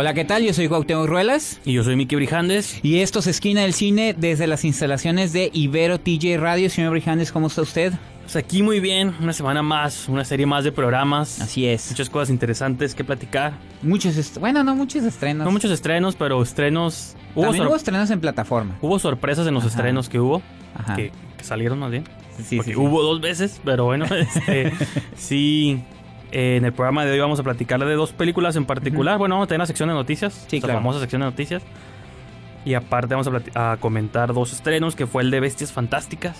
Hola, ¿qué tal? Yo soy Cuauhtémoc Ruelas. Y yo soy Miki Brijandes. Y esto es Esquina del Cine desde las instalaciones de Ibero TJ Radio. Señor Brijandes, ¿cómo está usted? Pues aquí muy bien, una semana más, una serie más de programas. Así es. Muchas cosas interesantes que platicar. Muchos, bueno, no muchos estrenos. No muchos estrenos, pero estrenos... Hubo, También hubo estrenos en plataforma. hubo sorpresas en los Ajá. estrenos que hubo, Ajá. que, que salieron más bien. Sí, sí, Porque sí. hubo dos veces, pero bueno, este, sí... eh, en el programa de hoy vamos a platicar de dos películas en particular. Bueno, vamos a tener la sección de noticias, Sí, la claro. famosa sección de noticias. Y aparte vamos a, a comentar dos estrenos, que fue el de Bestias Fantásticas.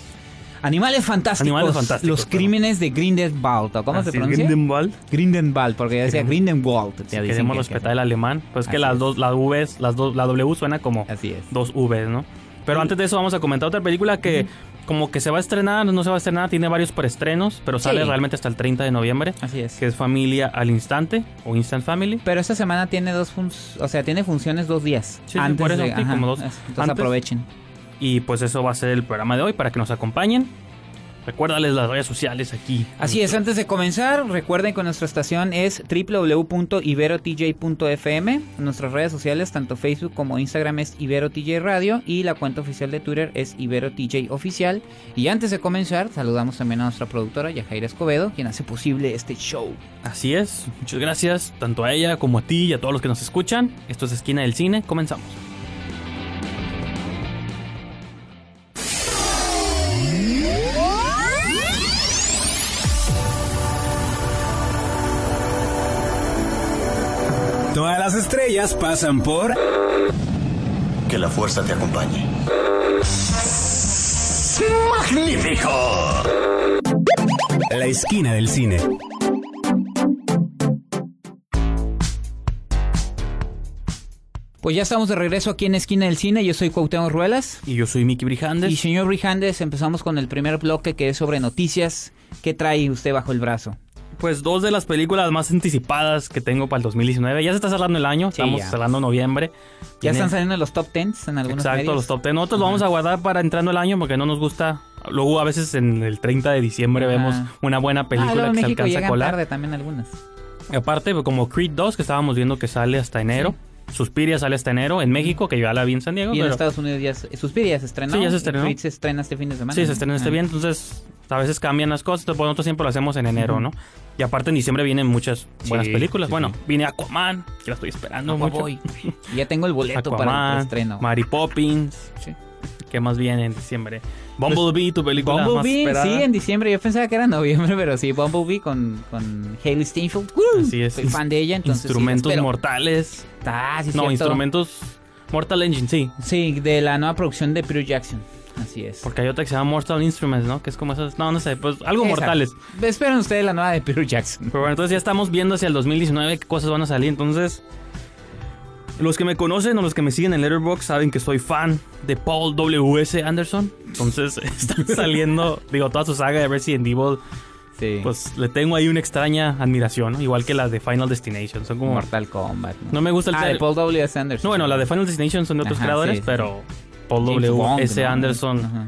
Animales fantásticos. Animales fantásticos, Los perdón. crímenes de Grindelwald. ¿o ¿Cómo Así se es, pronuncia? Grindelwald. Grindelwald, porque ya decía Grindelwald. ya Si queremos que- respetar el alemán, pues que Así las es. dos, las Vs, las dos, la W suena como Así es. dos Vs, ¿no? Pero antes de eso vamos a comentar otra película que como que se va a estrenar, no se va a estrenar, tiene varios preestrenos, pero sale Sí. realmente hasta el 30 de noviembre, Así es. que es Familia al Instante o Instant Family. Pero esta semana tiene dos o sea, tiene funciones dos días. Sí, sí, antes por eso, de, sí, ajá, como dos. Entonces Antes- aprovechen. Y pues eso va a ser el programa de hoy para que nos acompañen. Recuérdales las redes sociales aquí. Así es, antes de comenzar, recuerden que nuestra estación es www.iberotj.fm. Nuestras redes sociales, tanto Facebook como Instagram, es IberoTJ Radio y la cuenta oficial de Twitter es IberoTJ Oficial. Y antes de comenzar, saludamos también a nuestra productora, Yajaira Escobedo, quien hace posible este show. Así es, muchas gracias tanto a ella como a ti y a todos los que nos escuchan. Esto es Esquina del Cine, comenzamos. Pasan por Que la fuerza te acompañe. La Esquina del Cine. Pues ya estamos de regreso aquí en Esquina del Cine. Yo soy Cuauhtémoc Ruelas. Y yo soy Miki Brijandes. Y señor Brijandes, empezamos con el primer bloque que es sobre noticias. ¿Qué trae usted bajo el brazo? Pues dos de las películas más anticipadas que tengo para el 2019. Ya se está cerrando el año, Sí, estamos ya. cerrando noviembre. Ya Tiene- están saliendo los top tens en algunos Exacto, medios. los top 10. Nosotros lo vamos a guardar para entrando el año porque no nos gusta. Luego a veces en el 30 de diciembre vemos una buena ah, película que se alcanza a colar. tarde también algunas. Y aparte, pues, como Creed 2, que estábamos viendo que sale hasta enero. Suspiria sale hasta enero en México, que ya la vi en San Diego. Y en pero- Estados Unidos ya se- Suspiria ya se estrenó. Sí, ya se y estrenó. Creed se estrena este fin de semana. Sí, se ¿no? estrena este Ah. bien, entonces a veces cambian las cosas, entonces, nosotros siempre lo hacemos en enero, ¿no? Y aparte en diciembre vienen muchas buenas Sí, películas. sí, bueno, sí. viene Aquaman, que la estoy esperando mucho. Aquaboy. Y ya tengo el boleto para el Aquaman, estreno. Mary Poppins, Sí. Que más viene en diciembre. Bumblebee, tu película más Bumblebee, esperada. sí, en diciembre. Yo pensaba que era en noviembre, pero sí, Bumblebee con, con Hailey Steinfeld. ¡Woo! Así es. Soy fan de ella, entonces. Instrumentos mortales. Ah, sí, no, cierto. instrumentos Mortal Engine, sí. Sí, de la nueva producción de Peter Jackson. Así es. Porque hay otra que se llama Mortal Instruments, ¿no? Que es como esas. No, no sé, pues algo mortales. Esperen ustedes la nueva de Peter Jackson. Pero bueno, entonces ya estamos viendo hacia el 2019 qué cosas van a salir. Entonces, los que me conocen o los que me siguen en Letterboxd saben que soy fan de Paul W.S. Anderson. Entonces, están saliendo, digo, toda su saga de Resident Evil. Sí. Pues le tengo ahí una extraña admiración, ¿no? igual que las de Final Destination. Son como. Mortal Kombat. No me gusta el Ah, de Paul W. S. Anderson. No, bueno, la de Final Destination son de otros Ajá, creadores, sí, sí. pero Paul W.S. Anderson. Ajá.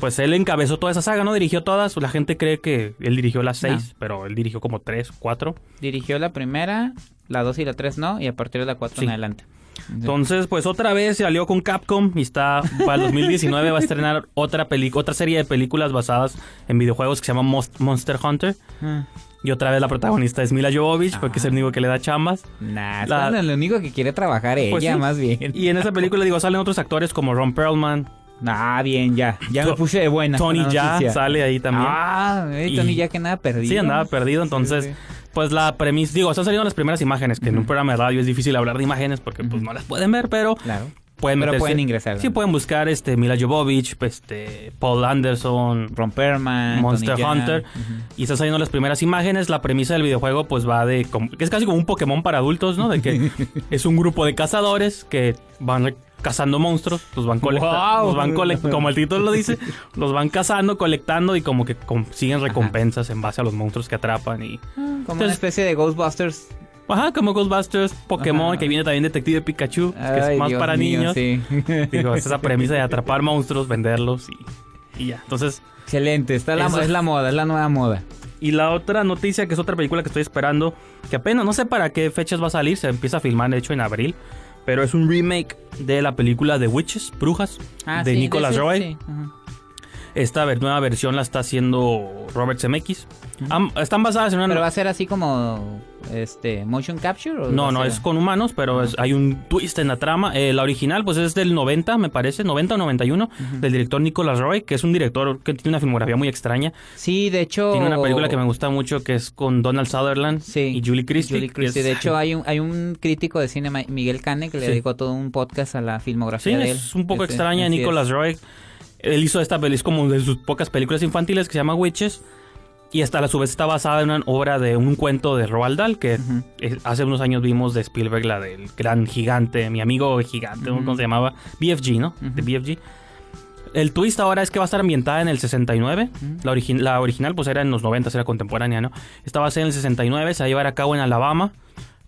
Pues él encabezó toda esa saga, ¿no? Dirigió todas. La gente cree que él dirigió las seis, pero él dirigió como tres, cuatro. Dirigió la primera, la dos y la tres no, y a partir de la cuatro Sí. en adelante. Entonces, pues otra vez se alió con Capcom y está para el 2019 va a estrenar otra peli otra serie de películas basadas en videojuegos que se llama Most- Monster Hunter. Ah. Y otra vez la protagonista es Mila Jovovich, porque es el único que le da chambas. Nah, La- es lo único que quiere trabajar ella, Pues sí. más bien. Y en esa película, digo, salen otros actores como Ron Perlman, Ah, bien, ya. Ya me puse de buena. Tony Ya sale ahí también. Ah, eh, Y- Tony ya que nada perdido. Sí, andaba perdido, entonces, sí. Pues la premisa, digo, están saliendo las primeras imágenes, que en un programa de radio es difícil hablar de imágenes porque pues no las pueden ver, pero Claro. Pueden Pero meterse- pueden ingresar, Sí, pueden buscar este Mila Jovovich, este Paul Anderson, Ron Perlman, Monster Tony. Hunter y están saliendo las primeras imágenes. La premisa del videojuego pues va de como- que es casi como un Pokémon para adultos, ¿no? De que es un grupo de cazadores que van cazando monstruos, los van colectando, ¡Guau! los van como el título lo dice, los van cazando, colectando y como que consiguen recompensas en base a los monstruos que atrapan y Como una especie de Ghostbusters. Ajá, como Ghostbusters, Pokémon, Ajá. que viene también Detective Pikachu, que es más Dios para mío, niños. sí. Digo, es esa premisa de atrapar monstruos, venderlos y, y ya. Entonces, Excelente, está la, es la moda, es la nueva moda. Y la otra noticia, que es otra película que estoy esperando, que apenas no sé para qué fechas va a salir, se empieza a filmar de hecho en abril, pero es un remake de la película The Witches, Brujas, Ah, de sí, Nicolas Roy. sí, ajá. Esta ver- nueva versión la está haciendo Robert Zemeckis. Am- están basadas en una... Pero va a ser así como este motion capture o No, no, ser- es con humanos, pero es- hay un twist en la trama. Eh, la original, pues es del 90, me parece, 90 o 91, del director Nicolas Roy, que es un director que tiene una filmografía muy extraña. Sí, de hecho Tiene una película que me gusta mucho que es con Donald Sutherland Sí. y Julie Christie. Julie Christie. es- De hecho, hay un, hay un crítico de cine, Miguel Cane, que le Sí. dedicó todo un podcast a la Sí, filmografía de él. es un poco Ese- extraña. Nicolas Roy, él hizo esta película, es como de sus pocas películas infantiles que se llama Witches. Y hasta a su vez está basada en una obra de un cuento de Roald Dahl que hace unos años vimos de Spielberg, la del gran gigante, mi amigo gigante. Ujú. ¿cómo se llamaba? BFG, ¿no? De BFG. El twist ahora es que va a estar ambientada en el 69. la, origi- la original pues era en los 90, era contemporánea, ¿no? Esta va a ser en el 69, se va a llevar a cabo en Alabama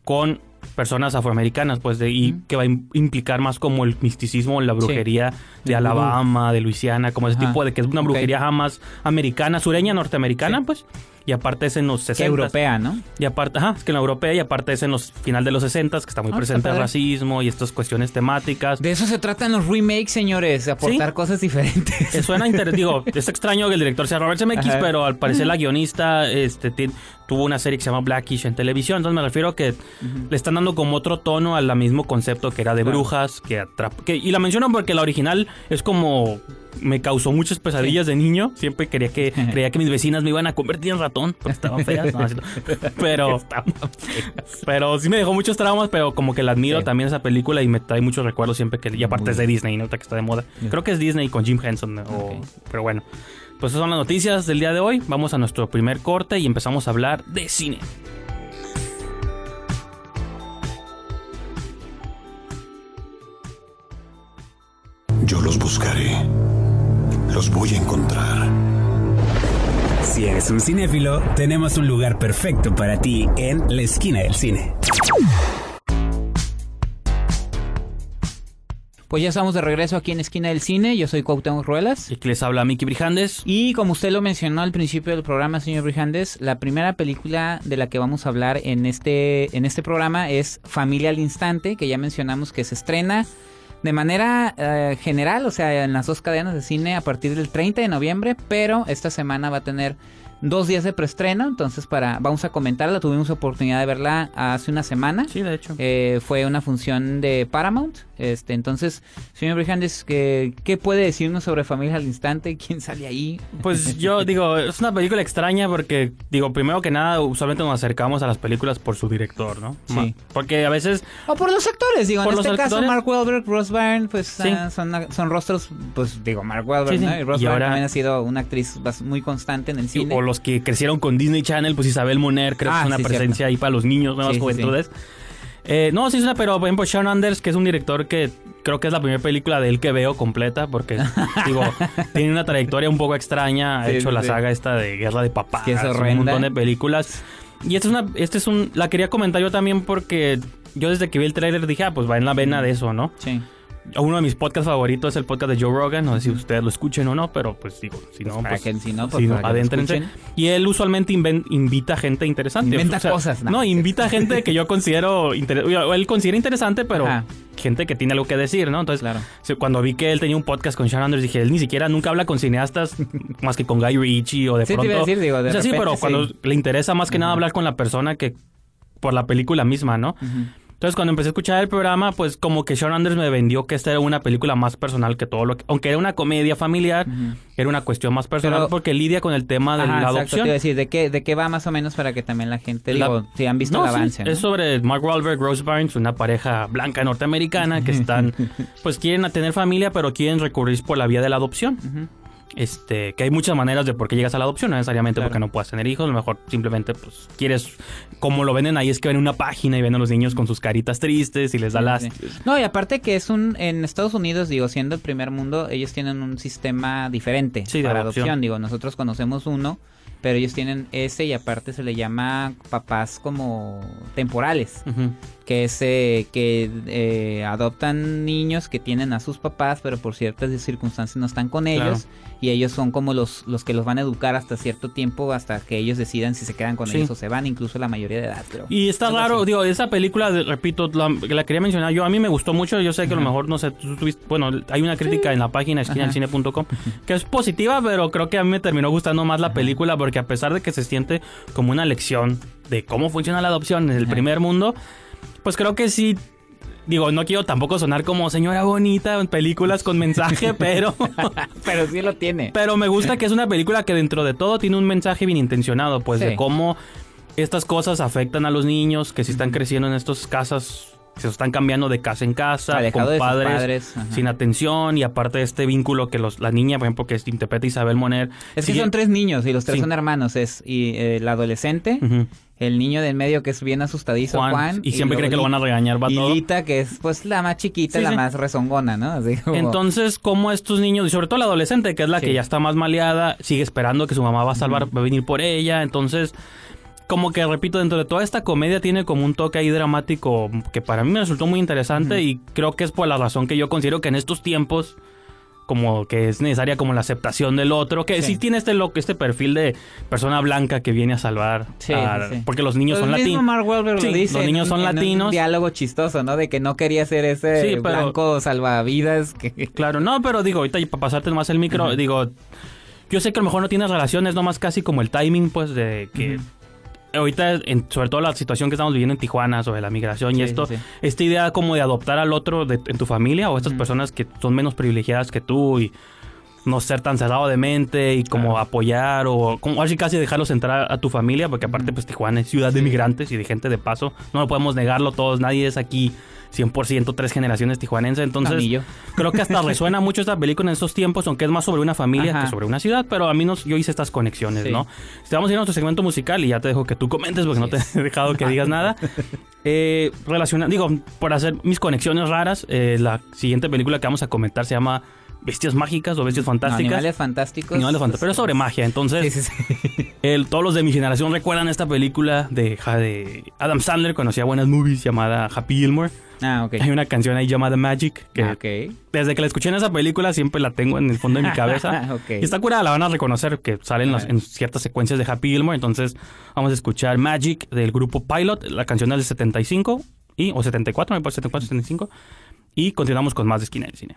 con personas afroamericanas, pues, de, y que va a im- implicar más como el misticismo, la brujería de Alabama, de Luisiana, como ese tipo de que es una brujería jamás americana, sureña, norteamericana, Sí. pues, y aparte es en los 60. Que europea, ¿no? Y aparte, ajá, es que en la europea y aparte es en los final de los 60 que está muy Ah, presente está el racismo y estas cuestiones temáticas. De eso se tratan los remakes, señores, de aportar Sí. cosas diferentes. Eh, Suena interesante, digo, es extraño que el director sea Robert Zemeckis, Ajá. pero al parecer la guionista este, ti- tuvo una serie que se llama Blackish en televisión, entonces me refiero a que le están dando como otro tono al mismo concepto que era de Claro. brujas, que atrapa... Que, y la menciono porque la original es como... Me causó muchas pesadillas de niño. Siempre quería que, creía que mis vecinas me iban a convertir en ratón porque estaban feas. No, pero, pero sí me dejó muchos traumas, pero como que la admiro Sí. también esa película y me trae muchos recuerdos siempre que... Y aparte es de Disney, ¿no? Que está de moda. Creo que es Disney con Jim Henson. o-. Pero bueno. Pues esas son las noticias del día de hoy. Vamos a nuestro primer corte y empezamos a hablar de cine. Yo los buscaré. Los voy a encontrar. Si eres un cinéfilo, tenemos un lugar perfecto para ti en la esquina del cine. Pues ya estamos de regreso aquí en Esquina del Cine. Yo soy Cuauhtémoc Ruelas. Y aquí les habla Miki Brijandes. Y como usted lo mencionó al principio del programa, señor Brijandes, la primera película de la que vamos a hablar en este, en este programa es Familia al Instante, que ya mencionamos que se estrena de manera eh, general, o sea, en las dos cadenas de cine a partir del 30 de noviembre, pero esta semana va a tener dos días de preestreno, entonces para vamos a comentarla, tuvimos oportunidad de verla hace una semana. Sí, de hecho. Eh, fue una función de Paramount. Este, entonces, señor Brijandes, ¿qué, ¿qué puede decirnos sobre Familia al Instante? ¿Quién sale ahí? Pues yo digo, es una película extraña porque, digo, primero que nada, usualmente nos acercamos a las películas por su director, ¿no? Sí. Porque a veces, O por los actores, digo, Por en este caso. Mark Wahlberg, Ross Byrne, pues Sí. ah, son, son rostros, pues digo, Mark Wahlberg, Sí. ¿no? Y Ross Y Byrne ahora- también ha sido una actriz muy constante en el cine. o los que crecieron con Disney Channel, pues Isabel Moner, creo Ah, que es una sí, presencia cierto. ahí para los niños, nuevas Sí, sí, juventudes. Eh, no, sí es una, pero por ejemplo Sean Anders, que es un director que creo que es la primera película de él que veo completa, porque digo, tiene una trayectoria un poco extraña, ha Sí, hecho sí, la sí. saga esta de Guerra de Papás, Que es un horrenda. montón de películas. Y esta es una, este es un, la quería comentar yo también porque yo desde que vi el tráiler dije, ah, pues va en la vena de eso, ¿no? Sí. Uno de mis podcasts favoritos es el podcast de Joe Rogan. No sé si ustedes lo escuchen o no, pero pues digo, si no, para pues, si no, pues, si no, adéntrense. Y él usualmente invita gente interesante. Inventa cosas, ¿no? No, invita gente que yo considero... Él considera interesante, pero Ajá. gente que tiene algo que decir, ¿no? Entonces, Claro. cuando vi que él tenía un podcast con Sean Anders, dije, él ni siquiera nunca habla con cineastas más que con Guy Ritchie o de Sí, te pronto... iba a decir, digo, de o sea, sí, pero cuando le interesa más que nada hablar con la persona que por la película misma, ¿no? Entonces, cuando empecé a escuchar el programa, pues como que Sean Anders me vendió que esta era una película más personal que todo lo que... Aunque era una comedia familiar, era una cuestión más personal Pero- porque lidia con el tema de Ajá, la exacto, adopción. te iba a decir, ¿de qué, ¿de qué va más o menos para que también la gente, La- digo, si han visto No, el sí, avance, ¿no? Es sobre Mark Wahlberg, Rose Byrne, una pareja blanca norteamericana que están, pues quieren tener familia, pero quieren recurrir por la vía de la adopción. Ujú. Este, que hay muchas maneras de por qué llegas a la adopción, no necesariamente Claro. porque no puedas tener hijos, a lo mejor simplemente pues quieres, como lo venden ahí es que ven una página y ven a los niños con sus caritas tristes y les da Sí, las... sí. No, y aparte que es un, en Estados Unidos, digo, siendo el primer mundo, ellos tienen un sistema diferente Sí, de para adopción. adopción. Digo, nosotros conocemos uno, pero ellos tienen ese y aparte se le llama papás como temporales, Ujú. Que es eh, que eh, adoptan niños que tienen a sus papás, pero por ciertas circunstancias no están con Claro. ellos y ellos son como los, los que los van a educar hasta cierto tiempo, hasta que ellos decidan si se quedan con Sí. ellos o se van, incluso la mayoría de edad, creo. Y está Algo raro, digo, esa película, repito, la, que la quería mencionar yo, a mí me gustó mucho, yo sé que a lo mejor, no sé, tú tuviste, bueno, hay una crítica en la página esquinaelcine.com que es positiva, pero creo que a mí me terminó gustando más la película porque a pesar de que se siente como una lección de cómo funciona la adopción en el Ajá. primer mundo, pues creo que sí... Digo, no quiero tampoco sonar como señora bonita en películas con mensaje, pero pero sí lo tiene. pero me gusta que es una película que dentro de todo tiene un mensaje bien intencionado, pues de cómo estas cosas afectan a los niños que si están creciendo en estas casas, se están cambiando de casa en casa, Alejado con padres, sin atención y aparte de este vínculo que los, la niña, por ejemplo, que interpreta Isabel Moner. Es que son tres niños y los tres Sí. son hermanos. Es y, eh, el adolescente, el niño del medio que es bien asustadizo, Juan, Juan. y siempre cree que lo van a regañar, va y todo. Lita, que es pues la más chiquita, Sí, la sí. más rezongona, ¿no? Así como- Entonces, como estos niños, y sobre todo la adolescente, que es la Sí. que ya está más maleada, sigue esperando que su mamá va a salvar, va a venir por ella. Entonces, como que repito, dentro de toda esta comedia tiene como un toque ahí dramático que para mí me resultó muy interesante y creo que es por la razón que yo considero que en estos tiempos como que es necesaria como la aceptación del otro, que sí, Sí. tiene este lo, este perfil de persona blanca que viene a salvar, Sí, a- sí, porque los niños Pues son latinos. Los niños son en un latinos. diálogo chistoso, ¿no? De que no quería ser ese pero- blanco salvavidas que... Claro, no, pero digo, ahorita para pasarte más el micro, digo, yo sé que a lo mejor no tienes relaciones, nomás casi como el timing, pues, de que ahorita, en- sobre todo la situación que estamos viviendo en Tijuana sobre la migración Sí, y esto, sí, sí. esta idea como de adoptar al otro de- en tu familia o estas personas que son menos privilegiadas que tú y no ser tan cerrado de mente y como apoyar o como así casi dejarlos entrar a tu familia, porque aparte pues Tijuana es ciudad de migrantes y de gente de paso, no lo podemos negarlo todos, nadie es aquí 100% tres generaciones tijuanenses, entonces creo que hasta resuena mucho esta película en estos tiempos, aunque es más sobre una familia Ajá. que sobre una ciudad, pero a mí nos, yo hice estas conexiones, Sí. ¿no? Este, Vamos a ir a nuestro segmento musical y ya te dejo que tú comentes porque no te he dejado que digas nada. Eh, relaciona, digo, por hacer mis conexiones raras, eh, la siguiente película que vamos a comentar se llama Bestias Mágicas o Bestias No, Fantásticas. animales fantásticos. Animales fantásticos, pero es sobre magia, entonces Sí, sí, sí. el- todos los de mi generación recuerdan esta película de, Adam Sandler cuando hacía buenas movies llamada Happy Gilmore. Ah, ok. Hay una canción ahí llamada Magic que Ah, ok. desde que la escuché en esa película siempre la tengo en el fondo de mi cabeza. Ok. Y está curada, la van a reconocer que salen las- en ciertas secuencias de Happy Gilmore. Entonces vamos a escuchar Magic del grupo Pilot. La canción es del 75 y, o 74, me parece 74, 75. Y continuamos con más de Esquina del Cine.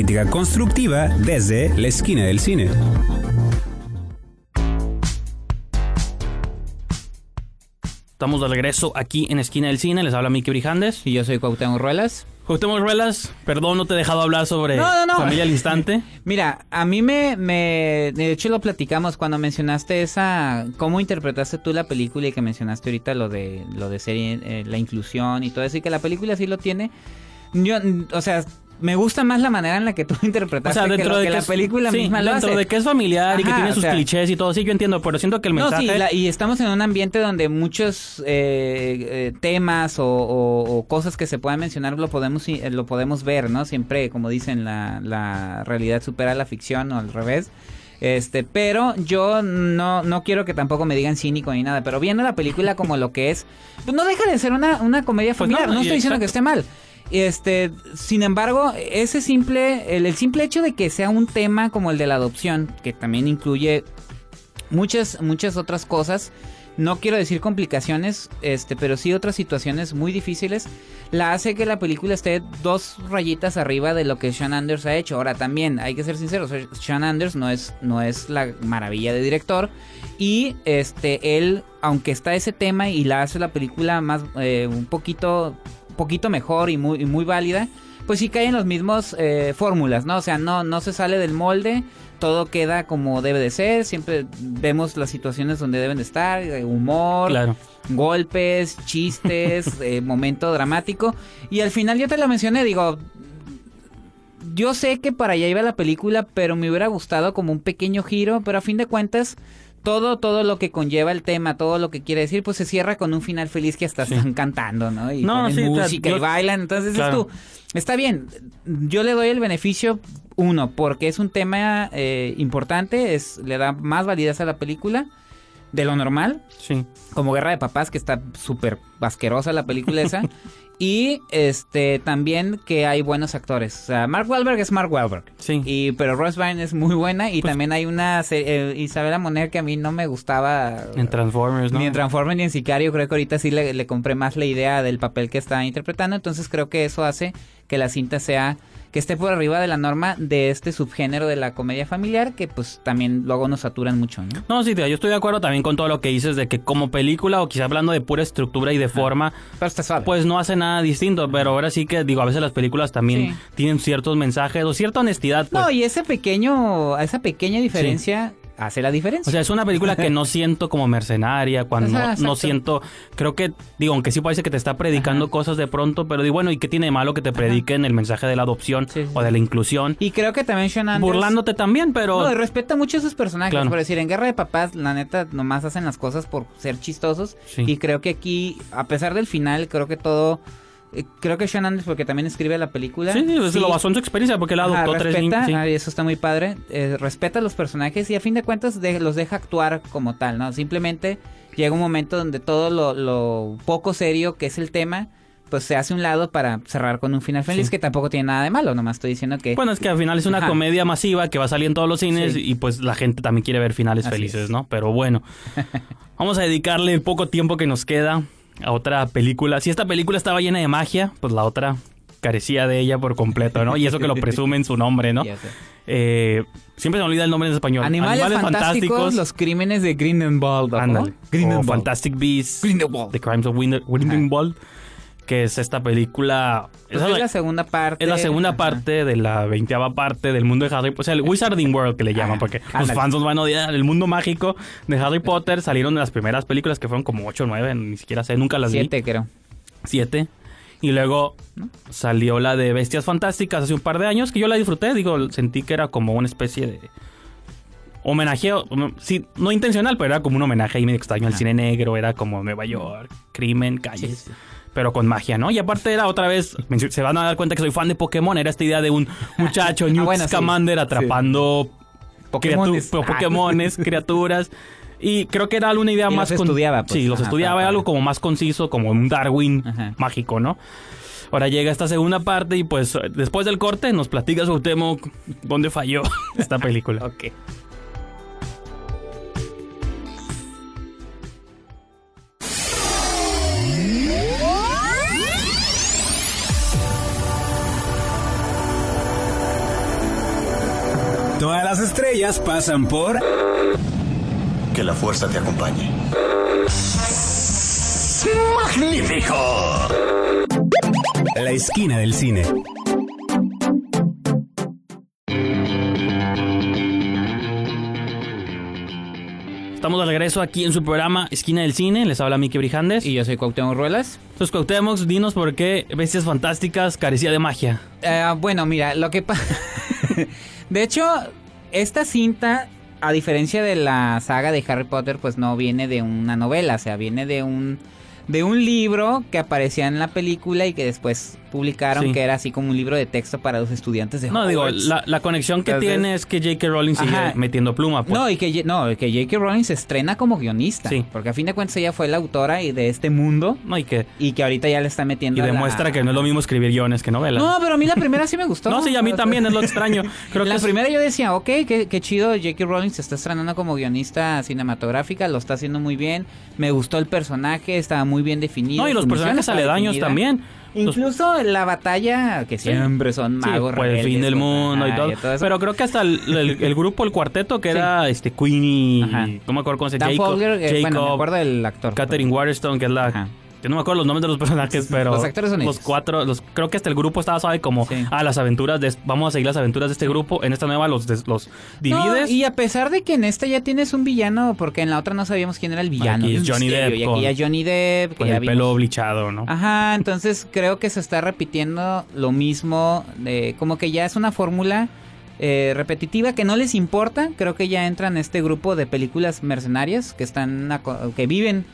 Crítica constructiva desde la esquina del cine. Estamos de regreso aquí en Esquina del Cine. Les habla Miki Brijandes. Y yo soy Cuauhtémoc Ruelas. Cuauhtémoc Ruelas, perdón, no te he dejado hablar sobre No, no, no. Familia al Instante. Mira, a mí me, me... De hecho lo platicamos cuando mencionaste esa... ¿Cómo interpretaste tú la película y que mencionaste ahorita lo de, lo de serie, eh, la inclusión y todo eso? Y que la película sí lo tiene. Yo, o sea, me gusta más la manera en la que tú O interpretaste que dentro lo de que, que, la es- película sí, misma lo dentro hace. de que es familiar y que tiene sus sea, clichés y todo, sí, yo entiendo, pero siento que el mensaje... No, sí, la- y estamos en un ambiente donde muchos eh, eh, temas o, o- o cosas que se puedan mencionar lo podemos lo podemos ver, ¿no? Siempre, como dicen, la, la realidad supera la ficción o al revés. Este, pero yo no, no quiero que tampoco me digan cínico ni nada, pero viendo la película como lo que es, pues no deja de ser una, una comedia Pues no, familiar, no, estoy diciendo que esté mal. Este, sin embargo, ese simple, el, simple hecho de que sea un tema como el de la adopción, que también incluye muchas, muchas otras cosas. No quiero decir complicaciones, este, pero sí otras situaciones muy difíciles. La hace que la película esté dos rayitas arriba de lo que Sean Anders ha hecho. Ahora también hay que ser sinceros, Sean Anders no es, no es la maravilla de director. Y este, él, aunque está ese tema y la hace la película más eh, un poquito, poquito mejor y muy, y muy válida, pues sí cae en los mismos eh, fórmulas, ¿no? O sea, no, no se sale del molde, todo queda como debe de ser, siempre vemos las situaciones donde deben de estar, eh, humor, Claro. golpes, chistes, eh, momento dramático. Y al final yo te lo mencioné, digo, yo sé que para allá iba la película, pero me hubiera gustado como un pequeño giro, pero a fin de cuentas, todo, todo lo que conlleva el tema, todo lo que quiere decir, pues se cierra con un final feliz que hasta están cantando, ¿no? Y No, sí, música yo- y bailan, entonces Claro. tú, está bien, yo le doy el beneficio, uno, porque es un tema eh, importante, es le da más validez a la película de lo normal, Sí. como Guerra de Papás, que está súper asquerosa la película esa. y este también que hay buenos actores. O sea, Mark Wahlberg es Mark Wahlberg. Sí. Y, pero Rose Byrne es muy buena. Y Pues- también hay una eh, Isabela Moner que a mí no me gustaba. En Transformers, ¿no? Ni en Transformers ni en Sicario. Creo que ahorita sí le, le compré más la idea del papel que está interpretando. Entonces creo que eso hace que la cinta sea que esté por arriba de la norma de este subgénero de la comedia familiar que pues también luego nos saturan mucho, ¿no? No, sí, tío, yo estoy de acuerdo también con todo lo que dices de que como película o quizá hablando de pura estructura y de forma, está suave. pues no hace nada distinto, pero ahora sí que digo, a veces las películas también Sí. tienen ciertos mensajes o cierta honestidad, pues. No, y ese pequeño, esa pequeña diferencia hace la diferencia. O sea, es una película que no siento como mercenaria, cuando Ajá, no, siento, creo que, digo, aunque sí parece que te está predicando Ajá. cosas de pronto, pero digo, bueno, ¿y qué tiene de malo que te prediquen el mensaje de la adopción Sí, sí. o de la inclusión? y creo que también Sean Anders... Burlándote también, pero... No, y respeta mucho a sus personajes. Claro. Por decir, en Guerra de Papás, la neta, nomás hacen las cosas por ser chistosos. Sí. Y creo que aquí, a pesar del final, creo que todo creo que Sean Anders porque también escribe la película. Sí, sí, pues lo basó en su experiencia porque él Ajá, adoptó tres respeta, sí. ah, y eso está muy padre. eh, respeta a los personajes y a fin de cuentas de- los deja actuar como tal, ¿no? Simplemente llega un momento donde todo lo, lo poco serio que es el tema, pues se hace a un lado para cerrar con un final feliz Sí. que tampoco tiene nada de malo. Nomás estoy diciendo que. Bueno, es que al final es una Ajá. comedia masiva que va a salir en todos los cines Sí. y pues la gente también quiere ver finales Así felices, es. ¿no? Pero bueno, vamos a dedicarle el poco tiempo que nos queda a otra película. Si esta película estaba llena de magia, pues la otra carecía de ella por completo, ¿no? Y eso que lo presume en su nombre, ¿no? Eh, siempre se me olvida el nombre en español. Animales, fantásticos, los crímenes de Grindelwald. ¿no? Ándale. Grindelwald. Fantastic Beasts, Grindelwald. The Crimes of Grindelwald, que es esta película... Pues es la- la segunda parte. es la segunda Ajá. parte de la veinteava parte del mundo de Harry Potter. O sea, el Wizarding World que le llaman, porque los ándale. fans nos van a odiar. El mundo mágico de Harry Potter salieron de las primeras películas que fueron como 8 o 9, ni siquiera sé, nunca las Siete, creo. 7. Y luego salió la de Bestias Fantásticas hace un par de años, que yo la disfruté. Digo, sentí que era como una especie de homenajeo. Sí, no intencional, pero era como un homenaje ahí medio extraño al cine negro. Era como Nueva York, crimen, calles. Sí, sí. Pero con magia, ¿no? Y aparte era otra vez, se van a dar cuenta que soy fan de Pokémon, era esta idea de un muchacho, Newt Ah, sí. Scamander, atrapando Pokémones. criatu- Pokémones, criaturas. Y creo que era una idea Y más... los con- estudiaba, pues. Sí, los Ajá, estudiaba, para- algo como más conciso, como un Darwin Ajá. mágico, ¿no? Ahora llega esta segunda parte y pues después del corte nos platica Temo dónde falló esta película. Ok. Todas las estrellas pasan por Que la fuerza te acompañe. ¡Magnífico! La esquina del cine. Estamos de regreso aquí en su programa Esquina del Cine. Les habla Miki Brijandes. Y yo soy Cuauhtémoc Ruelas. Entonces, Cuauhtémoc, dinos por qué Bestias Fantásticas carecía de magia. Eh, bueno, mira, lo que pasa... de hecho, esta cinta, a diferencia de la saga de Harry Potter, pues no viene de una novela, o sea, viene de un... De un libro que aparecía en la película y que después publicaron, Sí. que era así como un libro de texto para los estudiantes de No, digo, la, la conexión que Entonces- tiene es que J.K. Rowling sigue Ajá. metiendo pluma. Pues. No, y que, no, que J.K. Rowling se estrena como guionista. Sí. Porque a fin de cuentas ella fue la autora y de este mundo No, y que y que ahorita ya le está y metiendo la- demuestra que no es lo mismo escribir guiones que novelas. No, pero a mí la primera sí me gustó. No, sí, a mí también es lo extraño. Creo la que es- primera yo decía, ok, qué, qué chido, J.K. Rowling se está estrenando como guionista cinematográfica, lo está haciendo muy bien, me gustó el personaje, estaba muy bien definido. No, y los personajes aledaños definida. también. Incluso la batalla, que siempre son Sí, magos por el rebeldes fin del contra- mundo y Ajá, todo. eso. Pero creo que hasta el, el- el grupo, el cuarteto, que era este Queenie, Ajá. no me acuerdo cómo se llama, Jacob, Folger, eh, bueno, me Jacob, acuerdo del actor. Catherine Waterstone, que es la... Ajá. Yo no me acuerdo los nombres de los personajes, pero... Los actores son Los ellos. cuatro, los, creo que hasta el grupo estaba, sabe, como... Sí. Ah, las aventuras de... Vamos a seguir las aventuras de este grupo. En esta nueva los, des- los divides. No, y a pesar de que en esta ya tienes un villano, porque en la otra no sabíamos quién era el villano. Aquí es Johnny Depp Y aquí ya Johnny Depp, que con ya el vimos. pelo blichado, ¿no? Ajá, entonces creo que se está repitiendo lo mismo, como que ya es una fórmula eh, repetitiva que no les importa, creo que ya entran en este grupo de películas mercenarias que están que viven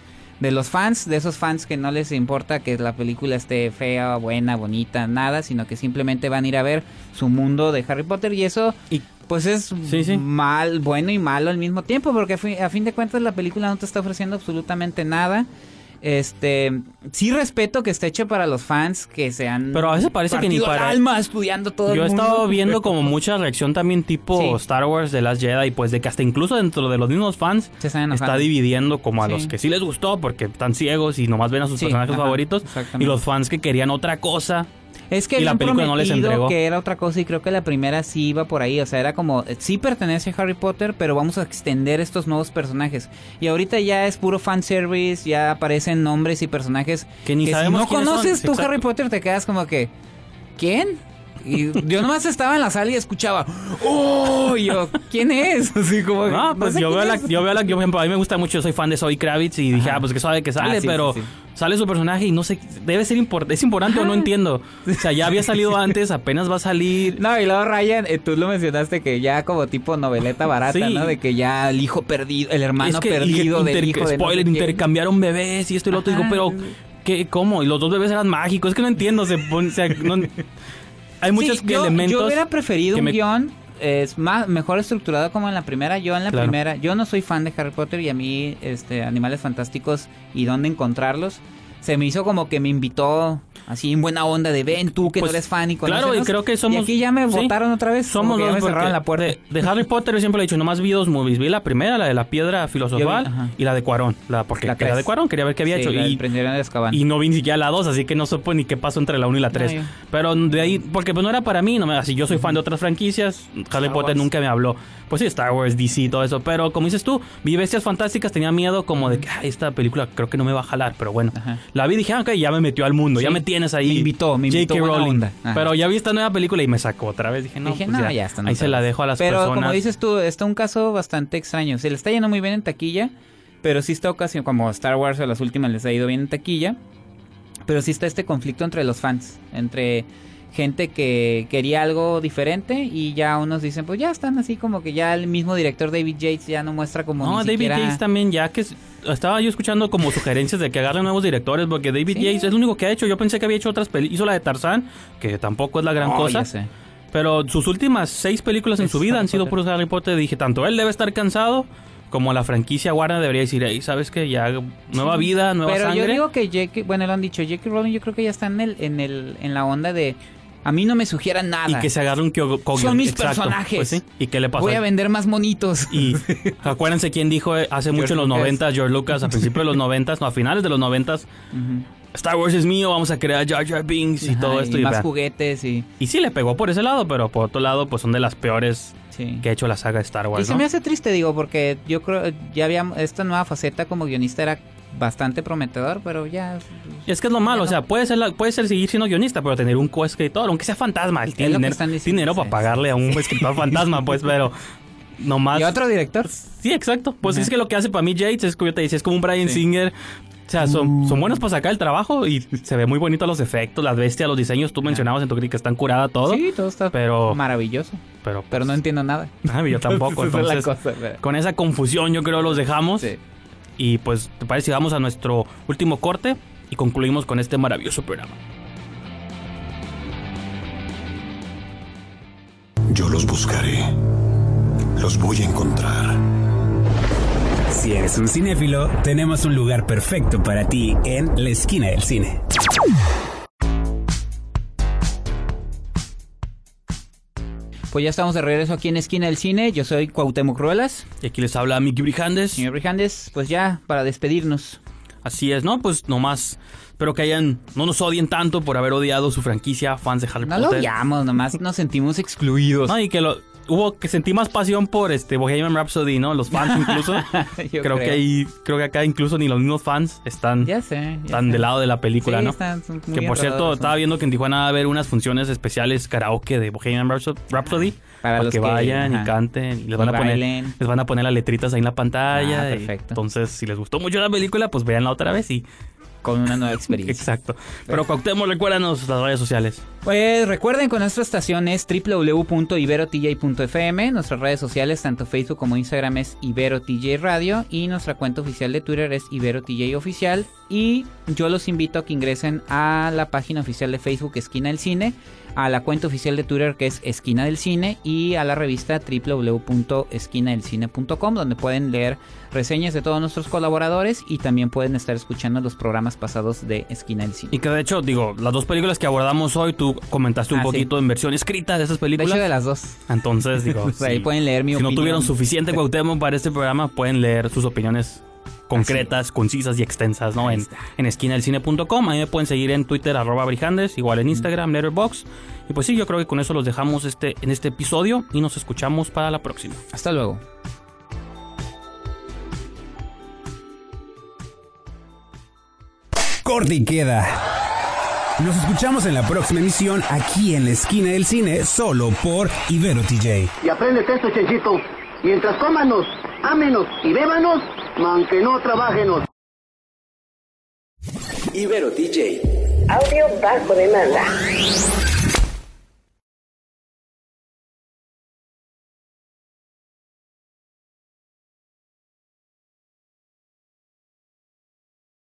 de los fans, de esos fans que no les importa que la película esté fea, buena, bonita, nada, sino que simplemente van a ir a ver su mundo de Harry Potter y eso Y- pues es Sí, sí. mal, bueno y malo al mismo tiempo, porque a fin, a fin de cuentas la película no te está ofreciendo absolutamente nada. Este, sí respeto que esté hecho para los fans que sean Pero a veces parece que ni para- alma estudiando todo Yo he el mundo. estado viendo como mucha reacción también tipo Sí. Star Wars de Last Jedi, pues de que hasta incluso dentro de los mismos fans Se está dividiendo como a Sí. los que sí les gustó porque están ciegos y nomás ven a sus Sí, personajes ajá, favoritos y los fans que querían otra cosa. Es que y la película no les entregó. que era otra cosa y creo que la primera sí iba por ahí, o sea, era como sí pertenece a Harry Potter, pero vamos a extender estos nuevos personajes. Y ahorita ya es puro fanservice, ya aparecen nombres y personajes Que ni si sabemos no son. conoces tú Exacto. Harry Potter te quedas como que ¿quién? Y yo nomás estaba en la sala y escuchaba ¡Oh! Yo, ¿quién es? Así como No, pues sé yo, veo la, yo veo la, yo, por ejemplo, a mí me gusta mucho, soy fan de Zoe Kravitz y dije, ah, pues que sabe que sale, Ah, sí, pero sí, sí. sale su personaje y no sé, debe ser importante, es importante o no entiendo. O sea, ya había salido antes, apenas va a salir. No, y luego Ryan, eh, tú lo mencionaste que ya como tipo noveleta barata. ¿no? De que ya el hijo perdido, el hermano es que perdido del hijo de spoiler, intercambiaron bebés y esto y lo otro. Digo, pero ¿Qué? ¿Cómo? Y los dos bebés eran mágicos. Es que no entiendo. Se pone- o sea, no- hay muchos Sí, yo, elementos. Yo hubiera preferido un me- guion es más mejor estructurado como en la primera. Yo en la Claro. primera, yo no soy fan de Harry Potter y a mí este Animales Fantásticos y dónde encontrarlos se me hizo como que me invitó así en buena onda de ven tú que Pues, no eres fan y Claro, y conócenos". creo que somos. Y aquí ya me sí, votaron otra vez. Somos dos me cerraron la puerta. De, de Harry Potter yo siempre le he dicho, nomás vi dos movies. Vi la primera, la de la piedra filosofal, vi- y la de Cuarón. La, porque La la, de. Cuarón quería ver qué había Sí, hecho. Y, y no vi ni siquiera la 2, así que no supo ni qué pasó entre la 1 y la 3. yo- Pero de ahí, porque pues no era para mí, no me, así yo soy fan de otras franquicias, Harry Star Potter Wars. nunca me habló. Pues sí, Star Wars, DC, todo eso. Pero como dices tú, vi Bestias Fantásticas, tenía miedo como de que "Ay, esta película creo que no me va a jalar, pero bueno. Ajá. La vi y dije, ah, ok, ya me metió al mundo, ya Sí. Tienes ahí. Me invitó, me invitó, J.K. Rowling. Pero ya vi esta nueva película y me sacó otra vez. Dije, no, Dije, pues no, ya, está. no Ahí se la vas". dejo a las pero personas. como dices tú, está un caso bastante extraño. Se le está yendo muy bien en taquilla, pero sí está ocasión, como Star Wars a las últimas les ha ido bien en taquilla. Pero sí está este conflicto entre los fans, entre gente que quería algo diferente y ya unos dicen, pues ya están así como que ya el mismo director David Yates ya no muestra como No, ni David siquiera... Yates también, ya que estaba yo escuchando como sugerencias de que agarren nuevos directores, porque David. Yates es el único que ha hecho. Yo pensé que había hecho otras películas. Hizo la de Tarzán, que tampoco es la gran Oh, cosa. ya sé. Pero sus últimas seis películas en Es su vida Harry han sido Potter. puros Harry Potter. Dije, tanto él debe estar cansado, como la franquicia Warner debería decir, hey, ¿sabes qué? Ya, nueva vida, nueva Pero sangre. yo digo que J.K. Bueno, lo han dicho, J.K. Rowling yo creo que ya está en, el, en, el, en la onda de... A mí no me sugieran nada. y que se agarre un. Son mis Exacto. personajes. Pues sí. ¿Y qué le pasó? Voy a vender más monitos. Y acuérdense quién dijo hace mucho en los. 90 George Lucas, a principios de los 90 no, a finales de los 90 Ujú. Star Wars es mío, vamos a crear Jar Jar Binks y Ajá, todo esto. y Y, más juguetes y... Y sí le pegó por ese lado, pero por otro lado, pues son de las peores Sí. que ha hecho la saga de Star Y Wars, se ¿no? me hace triste, digo, porque yo creo ya había esta nueva faceta como guionista era bastante prometedor, pero ya Y es que es lo malo, o sea, puede ser, la- puede ser seguir siendo guionista, pero tener un coescritor, aunque sea fantasma, él tiene dinero, sí, para pagarle a un escritor fantasma, pues, pero nomás... y otro director. Sí, exacto. Pues es que lo que hace para mí Yates es como yo te decía, es como un Brian Sí. Singer. O sea, son, son buenos para sacar el trabajo y se ve muy bonito los efectos, las bestias, los diseños. Tú mencionabas en tu crítica que están curada todo. Sí, todo está Pero- maravilloso, Pero, pero no entiendo nada. Ay, yo tampoco. Esa es la entonces, cosa, pero- con esa confusión yo creo los dejamos. Sí. Y pues, ¿te parece si vamos a nuestro último corte y concluimos con este maravilloso programa? Yo los buscaré. Los voy a encontrar. Si eres un cinéfilo, tenemos un lugar perfecto para ti en la esquina del cine. Pues ya estamos de regreso aquí en Esquina del Cine. Yo soy Cuauhtémoc Ruelas. Y aquí les habla Miki Brijandes. Señor Brijandes, pues ya para despedirnos. Así es, ¿no? Pues nomás espero que hayan, no nos odien tanto por haber odiado su franquicia, fans de Harry No lo Potter. odiamos, nomás nos sentimos excluidos. No, y que lo hubo que sentí más pasión por este Bohemian Rhapsody, ¿no? Los fans incluso. Creo, que ahí creo que acá incluso ni los mismos fans están Ya sé. ya están sé. del lado de la película, Sí, ¿no? están- que por cierto, estaba viendo que en Tijuana va a haber unas funciones especiales karaoke de Bohemian Rhapsody, Rhapsody Para para, los que, que- vayan ajá. y canten y les van Y a poner bailen. les van a poner las letritas ahí en la pantalla. Ah, y perfecto. entonces, si les gustó mucho la película, pues véanla otra vez y Con una nueva experiencia. exacto. Pero Cuauhtémoc, recuérdanos las redes sociales. Pues recuerden con nuestra estación es www.iberotj.fm, nuestras redes sociales tanto Facebook como Instagram es IberoTJ Radio y nuestra cuenta oficial de Twitter es IberoTJ Oficial y yo los invito a que ingresen a la página oficial de Facebook Esquina del Cine, a la cuenta oficial de Twitter que es Esquina del Cine y a la revista www.esquinadelcine.com donde pueden leer reseñas de todos nuestros colaboradores y también pueden estar escuchando los programas pasados de Esquina del Cine. Y que de hecho, digo, las dos películas que abordamos hoy, tú comentaste un Ah, sí. poquito en versión escrita de esas De películas. hecho de las dos. Entonces, digo, ahí si- pueden leer mi si no tuvieron suficiente Cuauhtémoc para este programa, pueden leer sus opiniones concretas, concisas y extensas, ¿no? En, en esquinadelcine.com. Ahí me pueden seguir en Twitter, arroba brijandes, igual en Instagram, Letterboxd. Y pues sí, yo creo que con eso los dejamos este, en este episodio y nos escuchamos para la próxima. Hasta luego. Corte y queda. Nos escuchamos en la próxima emisión aquí en la esquina del cine, solo por Ibero TJ. Y aprendes esto, Chenchito. Mientras cómanos, ámenos y bébanos, aunque no trabajenos. Ibero DJ. Audio bajo demanda.